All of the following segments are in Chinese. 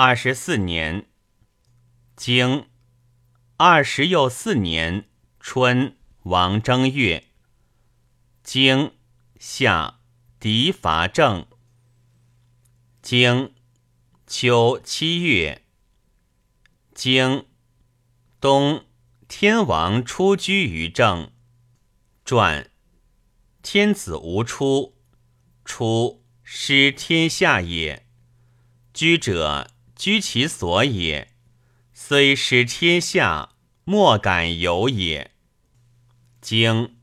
二十四年，经二十又四年春，王正月，经夏狄伐郑。经秋七月，经冬天王出居于郑。传天子无出，出失天下也。居者居其所也，虽失天下，莫敢有也。经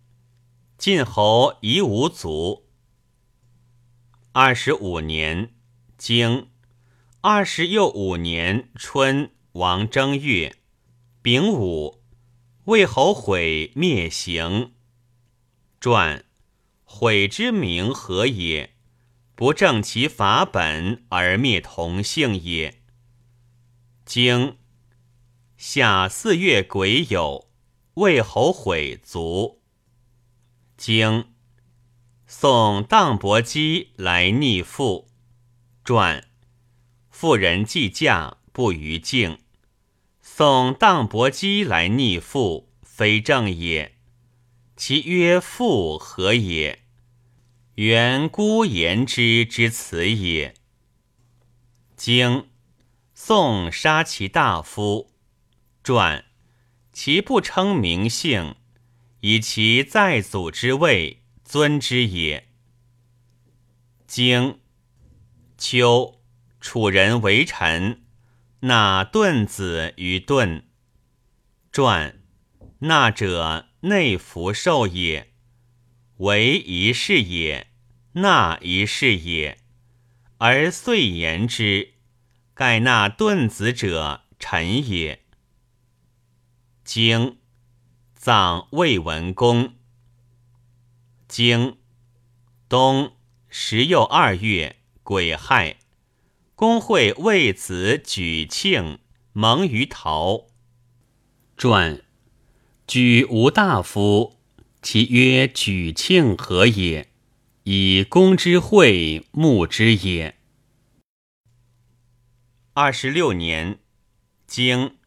晋侯夷吾族。二十五年。经二十又五年春，王正月，丙午，魏侯毁灭行。传毁之名何也？不正其法本而灭同姓也。经夏四月癸酉，魏侯毁卒。经宋荡伯姬来逆父。传妇人既嫁，不于敬。宋荡伯姬来逆父，非正也。其曰父何也？原孤言之之辞也。经宋杀其大夫。传其不称名姓，以其在祖之位尊之也。经。秋，楚人为臣，纳顿子于顿。传，纳者内服受也，为一事也，纳一事也，而遂言之，盖纳顿子者臣也。经，葬魏文公。经，冬十又二月。癸亥，公会为子举庆蒙于陶。传举吴大夫，其曰举庆何也？以公之会慕之也。二十六年，经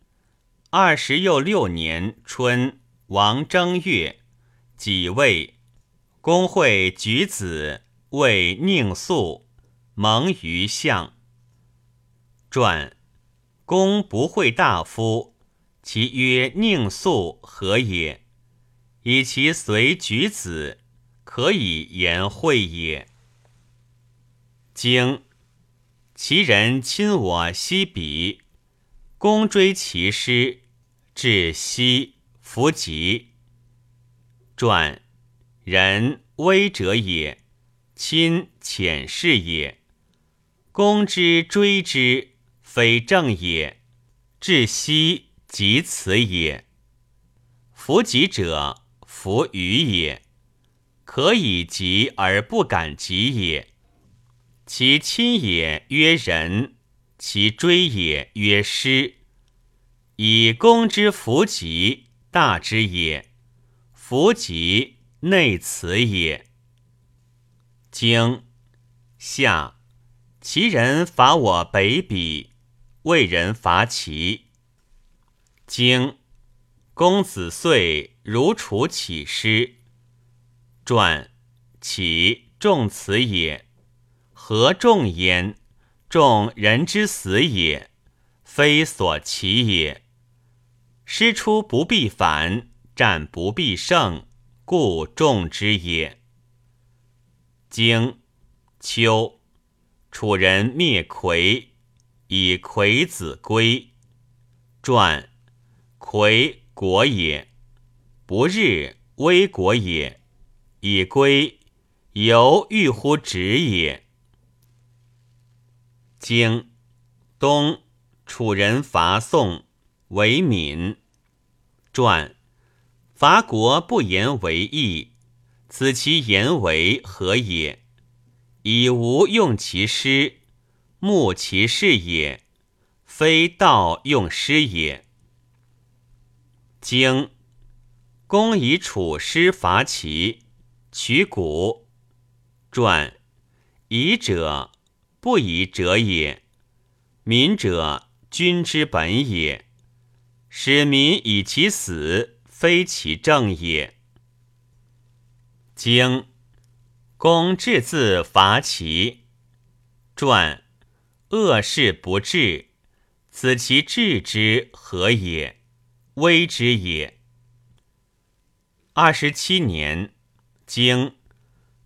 二十又六年春，王正月，己未，公会举子为宁肃。蒙于相。传公不会大夫，其曰宁肃何也？以其随举子，可以言会也。经其人亲我西鄙，公追其师，至西弗及。传人威者也，亲浅视也。公之追之，非正也；至西及此也。弗及者，弗与也。可以及而不敢及也。其亲也曰仁，其追也曰师。以公之弗及，大之也。弗及内此也。经夏。齐人伐我北鄙，魏人伐齐。经公子遂如楚起师。传启重此也，何众焉？众人之死也，非所其也。师出不必反，战不必胜，故众之也。经秋。楚人灭魁，以魁子归。传魁国也，不日危国也。以归犹欲乎止也。经东楚人伐宋，为闽。传伐国不言为义，此其言为何也？以无用其师，慕其事也，非道用师也。经公以楚师伐齐，取古。传以者不以者也。民者，君之本也。使民以其死，非其政也。经公治自伐齐。传恶事不治，此其治之何也？危之也。二十七年，经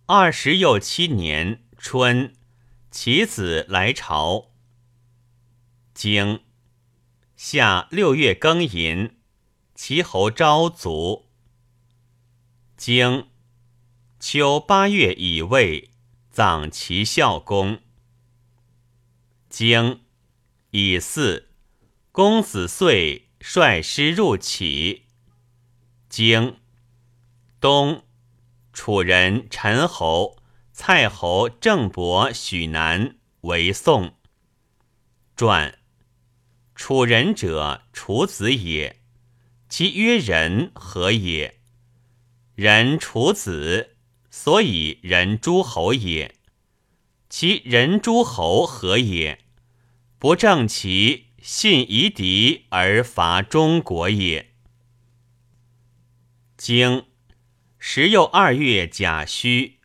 二十又七年春，其子来朝。经夏六月庚寅，齐侯昭卒。经秋八月乙未，葬齐孝公。经乙巳，公子遂率师入齐。经冬，楚人陈侯、蔡侯郑伯、许南为宋。传楚人者，楚子也。其曰人何也？人楚子，所以人诸侯也。其人诸侯何也？不正其信夷狄而伐中国也。经时又二月甲戌，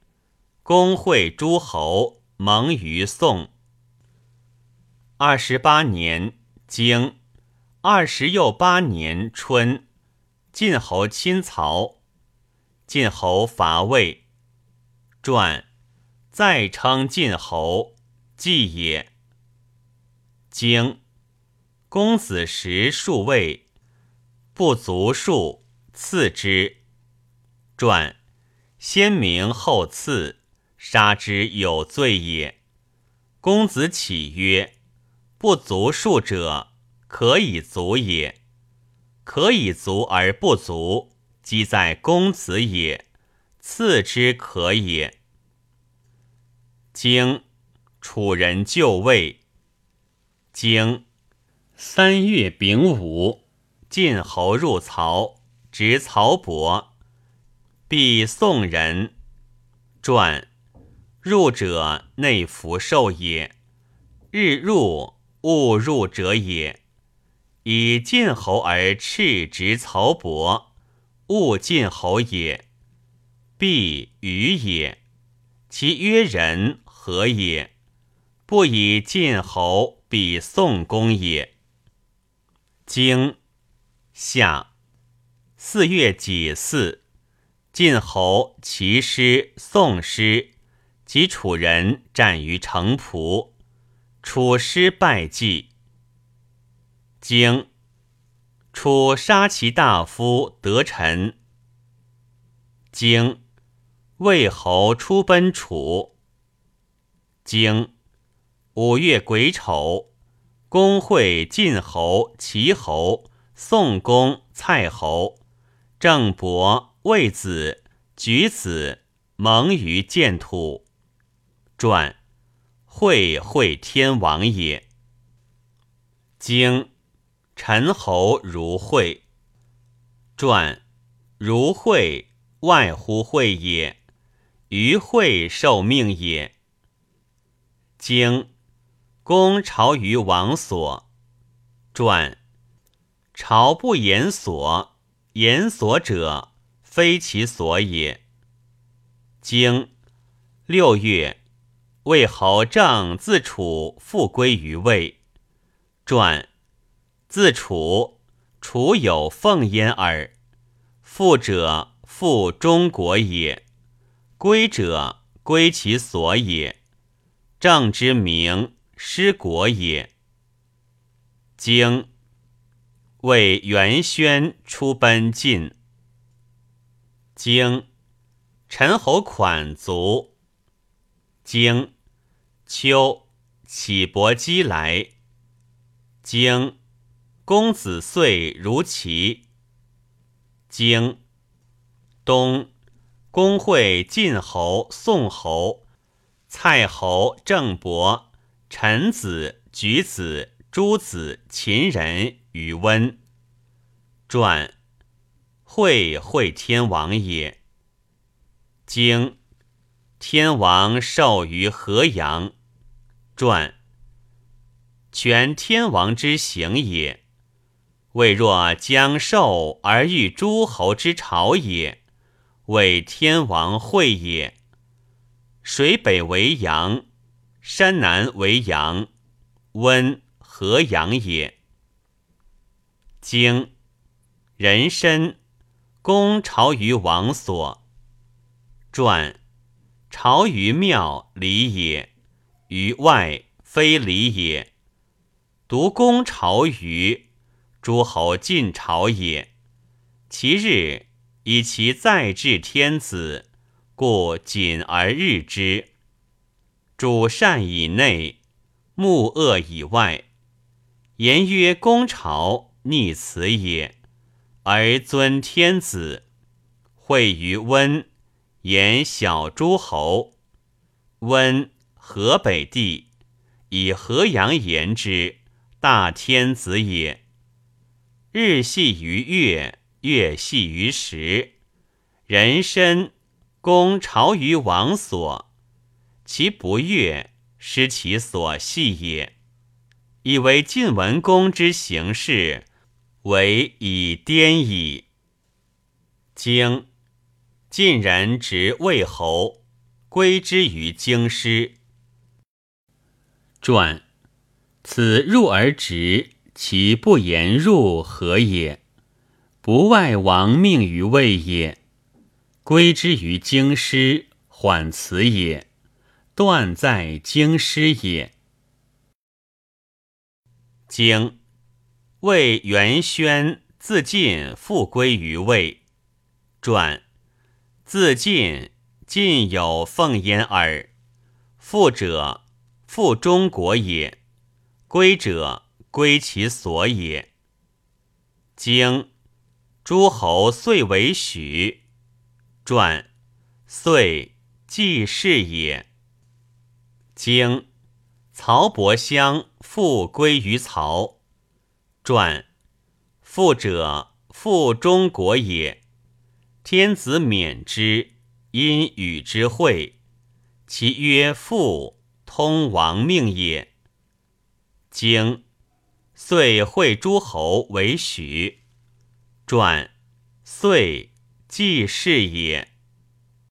公会诸侯盟于宋。二十八年经二十又八年春，晋侯亲曹，晋侯伐魏。传。再称晋侯，季也。经公子时数位，不足数，赐之。传先明后赐，杀之有罪也。公子启曰：不足数者，可以足也；可以足而不足，即在公子也。赐之可也。经楚人就位。经三月丙午，晋侯入曹，执曹伯，必宋人。传入者内服受也，日入勿入者也。以晋侯而斥执曹伯，勿晋侯也，必与也。其曰人。何也？不以晋侯比宋公也。经夏四月己巳，晋侯其师、宋师及楚人战于城濮，楚师败绩。经楚杀其大夫得臣。经魏侯出奔楚。经五月癸丑，公会晋侯、齐侯、宋公、蔡侯、郑伯、魏子、举子盟于建土。传会会天王也。经陈侯如会。传如会外乎会也，于会受命也。经公朝于王所，传朝不言所，言所者非其所也。经六月，魏侯正自楚复归于魏。传自楚，楚有奉焉耳。复者复中国也，归者归其所也。正之名，失国也。经为元宣出奔晋。经陈侯款卒。经秋启伯姬来。经公子遂如齐。经冬公会晋侯、宋侯。蔡侯、郑伯、陈子、举子、诸子、秦人于温。传会会天王也。经天王授于河阳。传全天王之行也。未若将寿而遇诸侯之朝也，为天王会也。水北为阳，山南为阳，温和阳也。经人参，公朝于王所。传朝于庙礼也，于外非礼也。独公朝于。诸侯晋朝也，其日以其在治天子，故谨而日之。主善以内，目恶以外。言曰：公朝逆此也，而尊天子。会于温，言小诸侯。温河北地，以河阳言之，大天子也。日系于月，月系于时。人参，公朝于王所，其不悦，失其所系也。以为晋文公之行事，为以颠矣。经晋人执魏侯，归之于京师。传此入而直。其不言入何也？不外亡命于魏也。归之于京师，缓辞也。断在京师也。京魏元宣自尽，复归于魏。传自尽，晋有奉焉耳。复者，复中国也。归者。归其所也。经诸侯遂为许。传遂既是也。经曹伯襄复归于曹。传复者复中国也。天子免之，因与之会，其曰复，通王命也。经。遂会诸侯为许，传遂既是也。